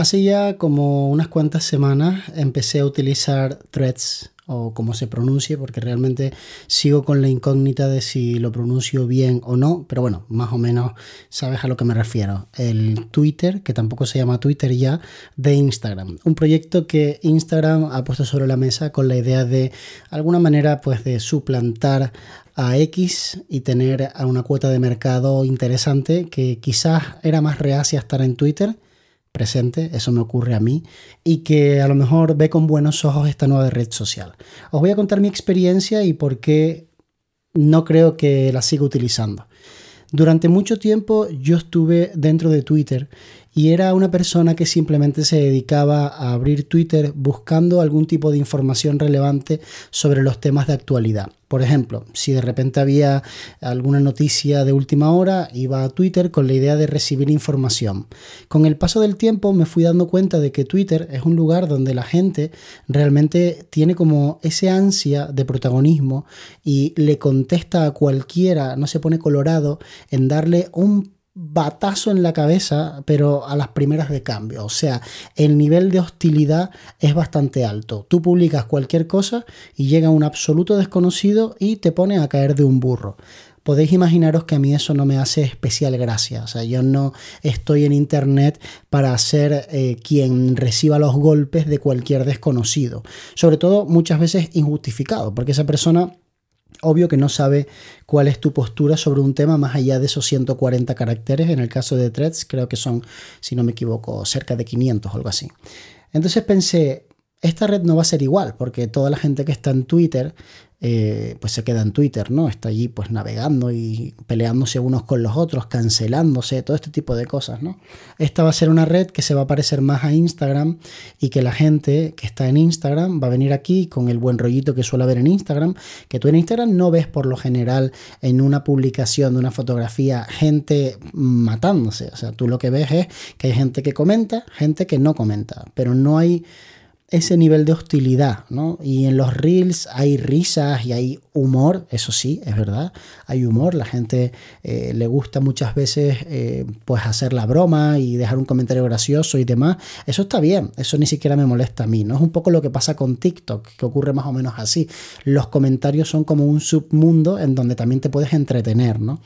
Hace ya como unas cuantas semanas empecé a utilizar threads o como se pronuncie, porque realmente sigo con la incógnita de si lo pronuncio bien o no, pero bueno, más o menos sabes a lo que me refiero. El Twitter, que tampoco se llama Twitter ya, de Instagram. Un proyecto que Instagram ha puesto sobre la mesa con la idea de alguna manera pues de suplantar a X y tener a una cuota de mercado interesante que quizás era más reacia a estar en Twitter presente, eso me ocurre a mí, y que a lo mejor ve con buenos ojos esta nueva red social. Os voy a contar mi experiencia y por qué no creo que la siga utilizando. Durante mucho tiempo yo estuve dentro de Twitter y era una persona que simplemente se dedicaba a abrir Twitter buscando algún tipo de información relevante sobre los temas de actualidad. Por ejemplo, si de repente había alguna noticia de última hora, iba a Twitter con la idea de recibir información. Con el paso del tiempo me fui dando cuenta de que Twitter es un lugar donde la gente realmente tiene como ese ansia de protagonismo y le contesta a cualquiera, no se pone colorado en darle un batazo en la cabeza, pero a las primeras de cambio. O sea, el nivel de hostilidad es bastante alto. Tú publicas cualquier cosa y llega un absoluto desconocido y te pone a caer de un burro. Podéis imaginaros que a mí eso no me hace especial gracia. O sea, yo no estoy en internet para ser eh, quien reciba los golpes de cualquier desconocido. Sobre todo muchas veces injustificado, porque esa persona Obvio que no sabe cuál es tu postura sobre un tema más allá de esos 140 caracteres. En el caso de threads creo que son, si no me equivoco, cerca de 500 o algo así. Entonces pensé, esta red no va a ser igual, porque toda la gente que está en Twitter eh, pues se queda en Twitter, ¿no? Está allí pues navegando y peleándose unos con los otros, cancelándose, todo este tipo de cosas, ¿no? Esta va a ser una red que se va a parecer más a Instagram y que la gente que está en Instagram va a venir aquí con el buen rollito que suele haber en Instagram, que tú en Instagram no ves por lo general en una publicación de una fotografía gente matándose, o sea, tú lo que ves es que hay gente que comenta, gente que no comenta, pero no hay ese nivel de hostilidad, ¿no? Y en los reels hay risas y hay humor, eso sí, es verdad, hay humor, la gente eh, le gusta muchas veces eh, pues hacer la broma y dejar un comentario gracioso y demás, eso está bien, eso ni siquiera me molesta a mí, ¿no? Es un poco lo que pasa con TikTok, que ocurre más o menos así, los comentarios son como un submundo en donde también te puedes entretener, ¿no?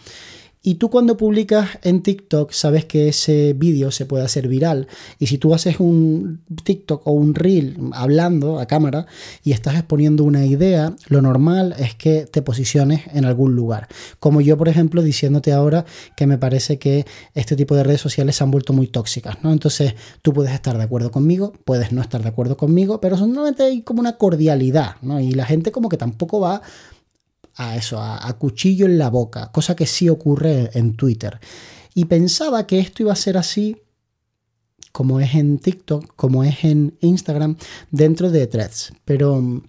Y tú cuando publicas en TikTok sabes que ese vídeo se puede hacer viral. Y si tú haces un TikTok o un reel hablando a cámara y estás exponiendo una idea, lo normal es que te posiciones en algún lugar. Como yo, por ejemplo, diciéndote ahora que me parece que este tipo de redes sociales se han vuelto muy tóxicas. ¿no? Entonces tú puedes estar de acuerdo conmigo, puedes no estar de acuerdo conmigo, pero solamente hay como una cordialidad. ¿no? Y la gente como que tampoco va a eso, a, cuchillo en la boca, cosa que sí ocurre en Twitter. Y pensaba que esto iba a ser así como es en TikTok, como es en Instagram, dentro de threads. Pero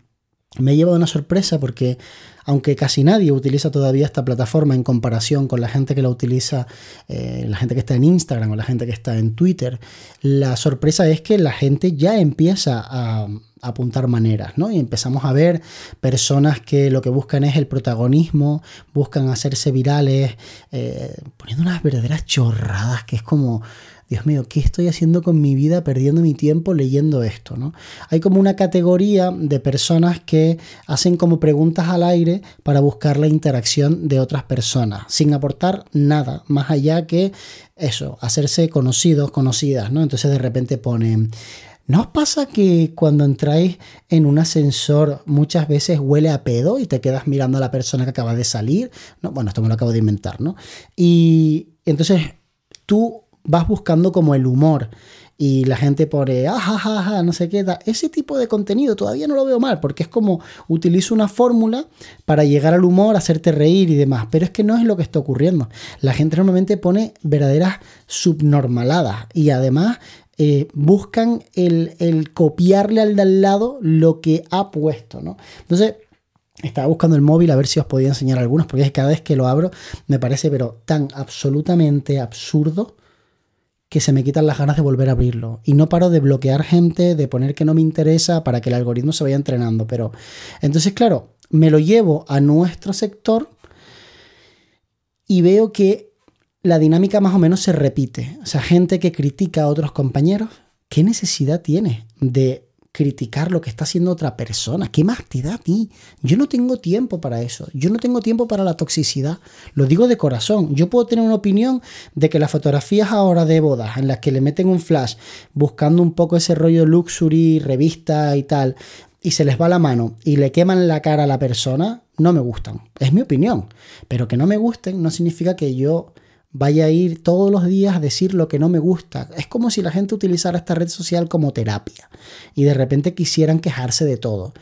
me he llevado una sorpresa porque aunque casi nadie utiliza todavía esta plataforma en comparación con la gente que la utiliza, eh, la gente que está en Instagram o la gente que está en Twitter, la sorpresa es que la gente ya empieza a, apuntar maneras, ¿no? Y empezamos a ver personas que lo que buscan es el protagonismo, buscan hacerse virales, eh, poniendo unas verdaderas chorradas que es como Dios mío, ¿qué estoy haciendo con mi vida perdiendo mi tiempo leyendo esto? ¿no? Hay como una categoría de personas que hacen como preguntas al aire para buscar la interacción de otras personas, sin aportar nada, más allá que eso, hacerse conocidos, conocidas, ¿no? Entonces de repente ponen... ¿No os pasa que cuando entráis en un ascensor muchas veces huele a pedo y te quedas mirando a la persona que acaba de salir? No, bueno, esto me lo acabo de inventar, ¿no? Y entonces tú vas buscando como el humor y la gente pone, ah, no sé qué, ese tipo de contenido todavía no lo veo mal, porque es como utilizo una fórmula para llegar al humor, hacerte reír y demás, pero es que no es lo que está ocurriendo. La gente normalmente pone verdaderas subnormaladas y además eh, buscan el, el, copiarle al de al lado lo que ha puesto, ¿no? Entonces, estaba buscando el móvil a ver si os podía enseñar algunos, porque cada vez que lo abro me parece pero tan absolutamente absurdo que se me quitan las ganas de volver a abrirlo. Y no paro de bloquear gente, de poner que no me interesa para que el algoritmo se vaya entrenando. Pero entonces, claro, me lo llevo a nuestro sector y veo que la dinámica más o menos se repite. O sea, gente que critica a otros compañeros, ¿qué necesidad tienes de criticar lo que está haciendo otra persona. ¿Qué más te da a ti? Yo no tengo tiempo para eso. Yo no tengo tiempo para la toxicidad. Lo digo de corazón. Yo puedo tener una opinión de que las fotografías ahora de bodas, en las que le meten un flash buscando un poco ese rollo luxury, revista y tal, y se les va la mano y le queman la cara a la persona, no me gustan. Es mi opinión. Pero que no me gusten no significa que yo vaya a ir todos los días a decir lo que no me gusta. Es como si la gente utilizara esta red social como terapia y de repente quisieran quejarse de todo.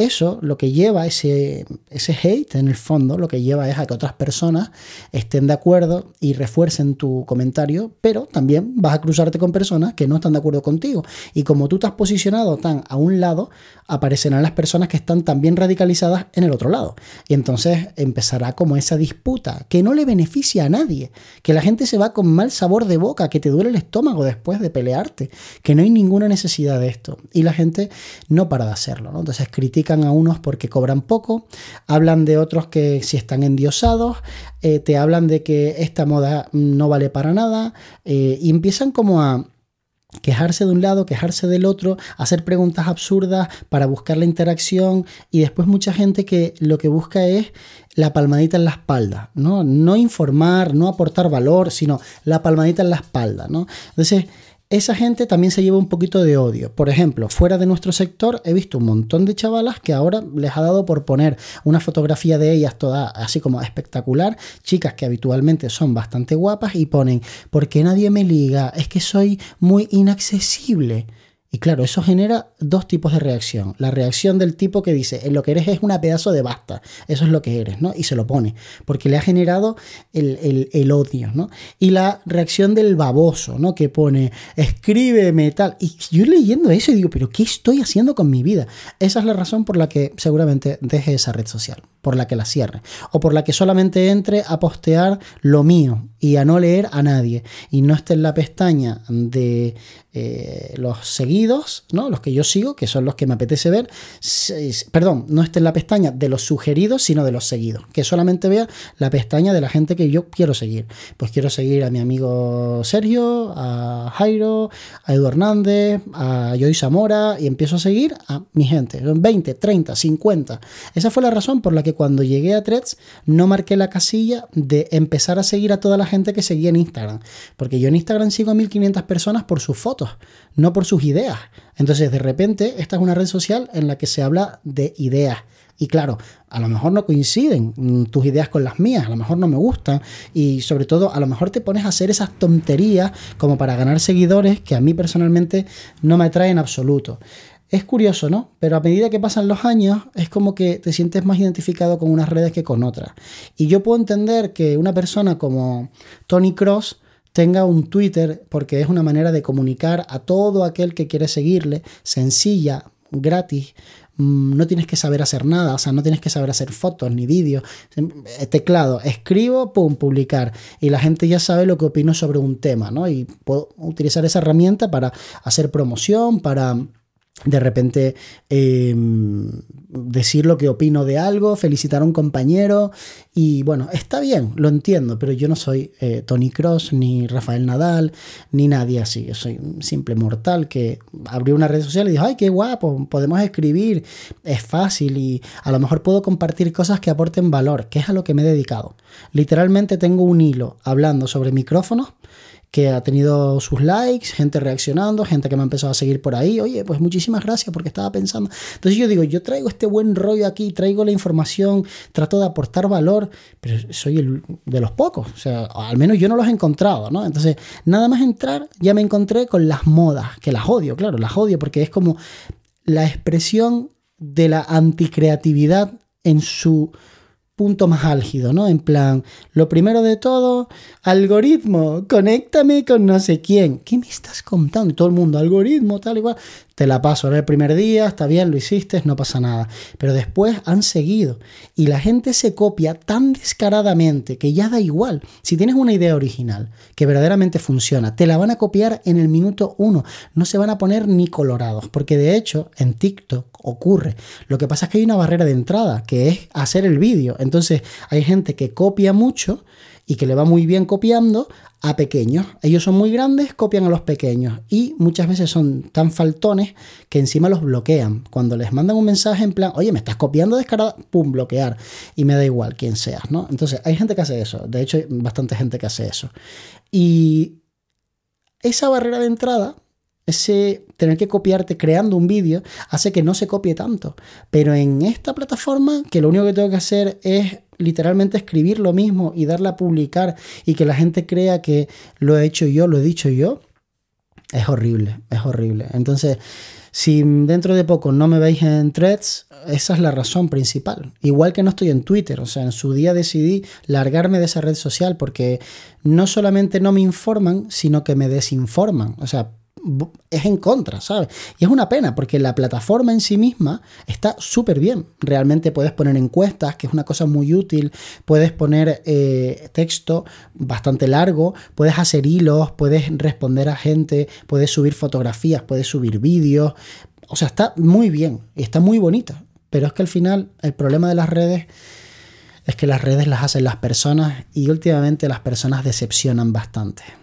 Eso lo que lleva, ese, ese hate en el fondo, lo que lleva es a que otras personas estén de acuerdo y refuercen tu comentario, pero también vas a cruzarte con personas que no están de acuerdo contigo. Y como tú te has posicionado tan a un lado, aparecerán las personas que están también radicalizadas en el otro lado. Y entonces empezará como esa disputa que no le beneficia a nadie, que la gente se va con mal sabor de boca, que te duele el estómago después de pelearte, que no hay ninguna necesidad de esto. Y la gente no para de hacerlo, ¿no? Entonces critica a unos porque cobran poco, hablan de otros que si están endiosados, eh, te hablan de que esta moda no vale para nada eh, y empiezan como a quejarse de un lado, quejarse del otro, hacer preguntas absurdas para buscar la interacción y después mucha gente que lo que busca es la palmadita en la espalda, ¿no? No informar, no aportar valor, sino la palmadita en la espalda, ¿no? Esa gente también se lleva un poquito de odio. Por ejemplo, fuera de nuestro sector he visto un montón de chavalas que ahora les ha dado por poner una fotografía de ellas toda así como espectacular, chicas que habitualmente son bastante guapas y ponen, ¿por qué nadie me liga? Es que soy muy inaccesible. Y claro, eso genera dos tipos de reacción. La reacción del tipo que dice, lo que eres es una pedazo de basta, eso es lo que eres, ¿no? Y se lo pone, porque le ha generado el, odio, ¿no? Y la reacción del baboso, ¿no? Que pone, escríbeme tal. Y yo leyendo eso digo, pero ¿qué estoy haciendo con mi vida? Esa es la razón por la que seguramente deje esa red social, por la que la cierre, o por la que solamente entre a postear lo mío y a no leer a nadie, y no esté en la pestaña de eh, los seguidos, ¿no? los que yo sigo, que son los que me apetece ver, perdón, no esté en la pestaña de los sugeridos, sino de los seguidos, que solamente vea la pestaña de la gente que yo quiero seguir. Pues quiero seguir a mi amigo Sergio, a Jairo, a Edu Hernández, a Joy Zamora, y empiezo a seguir a mi gente, 20, 30, 50. Esa fue la razón por la que cuando llegué a Threads no marqué la casilla de empezar a seguir a toda la gente que seguía en Instagram, porque yo en Instagram sigo a 1500 personas por sus fotos no por sus ideas. Entonces, de repente, esta es una red social en la que se habla de ideas. Y claro, a lo mejor no coinciden mm, tus ideas con las mías, a lo mejor no me gustan y sobre todo a lo mejor te pones a hacer esas tonterías como para ganar seguidores que a mí personalmente no me atraen en absoluto. Es curioso, ¿no? Pero a medida que pasan los años es como que te sientes más identificado con unas redes que con otras. Y yo puedo entender que una persona como Tony Cross tenga un Twitter porque es una manera de comunicar a todo aquel que quiere seguirle, sencilla, gratis. Mm, no tienes que saber hacer nada, o sea, no tienes que saber hacer fotos ni vídeos. Eh, teclado, escribo, pum, publicar. Y la gente ya sabe lo que opino sobre un tema, ¿no? Y puedo utilizar esa herramienta para hacer promoción, para de repente em, decir lo que opino de algo, felicitar a un compañero y bueno, está bien, lo entiendo, pero yo no soy eh, Tony Cross ni Rafael Nadal ni nadie así, yo soy un simple mortal que abrió una red social y dijo, ay, qué guapo, podemos escribir, es fácil y a lo mejor puedo compartir cosas que aporten valor, que es a lo que me he dedicado. Literalmente tengo un hilo hablando sobre micrófonos que ha tenido sus likes, gente reaccionando, gente que me ha empezado a seguir por ahí. Oye, pues muchísimas gracias porque estaba pensando. Entonces yo digo, yo traigo este buen rollo aquí, traigo la información, trato de aportar valor, pero soy el de los pocos. O sea, al menos yo no los he encontrado, ¿no? Entonces, nada más entrar, ya me encontré con las modas, que las odio, claro, las odio porque es como la expresión de la anticreatividad en su punto más álgido, ¿no? En plan, lo primero de todo, algoritmo, conéctame con no sé quién. ¿Qué me estás contando? Todo el mundo, algoritmo, tal igual te la paso, era el primer día, está bien, lo hiciste, no pasa nada. Pero después han seguido y la gente se copia tan descaradamente que ya da igual. Si tienes una idea original que verdaderamente funciona, te la van a copiar en el minuto uno. No se van a poner ni colorados, porque de hecho en TikTok ocurre. Lo que pasa es que hay una barrera de entrada, que es hacer el vídeo. Entonces hay gente que copia mucho y que le va muy bien copiando a pequeños. Ellos son muy grandes, copian a los pequeños y muchas veces son tan faltones que encima los bloquean. Cuando les mandan un mensaje en plan, oye, me estás copiando descarada, pum, bloquear. Y me da igual quién seas, ¿no? Entonces, hay gente que hace eso. De hecho, hay bastante gente que hace eso. Y esa barrera de entrada ese tener que copiarte creando un vídeo hace que no se copie tanto. Pero en esta plataforma, que lo único que tengo que hacer es literalmente escribir lo mismo y darle a publicar y que la gente crea que lo he hecho yo, lo he dicho yo, es horrible, es horrible. Entonces, si dentro de poco no me veis en threads, esa es la razón principal. Igual que no estoy en Twitter, o sea, en su día decidí largarme de esa red social porque no solamente no me informan, sino que me desinforman. O sea, es en contra, ¿sabes? Y es una pena porque la plataforma en sí misma está súper bien. Realmente puedes poner encuestas, que es una cosa muy útil, puedes poner eh, texto bastante largo, puedes hacer hilos, puedes responder a gente, puedes subir fotografías, puedes subir vídeos. O sea, está muy bien y está muy bonita. Pero es que al final el problema de las redes es que las redes las hacen las personas y últimamente las personas decepcionan bastante.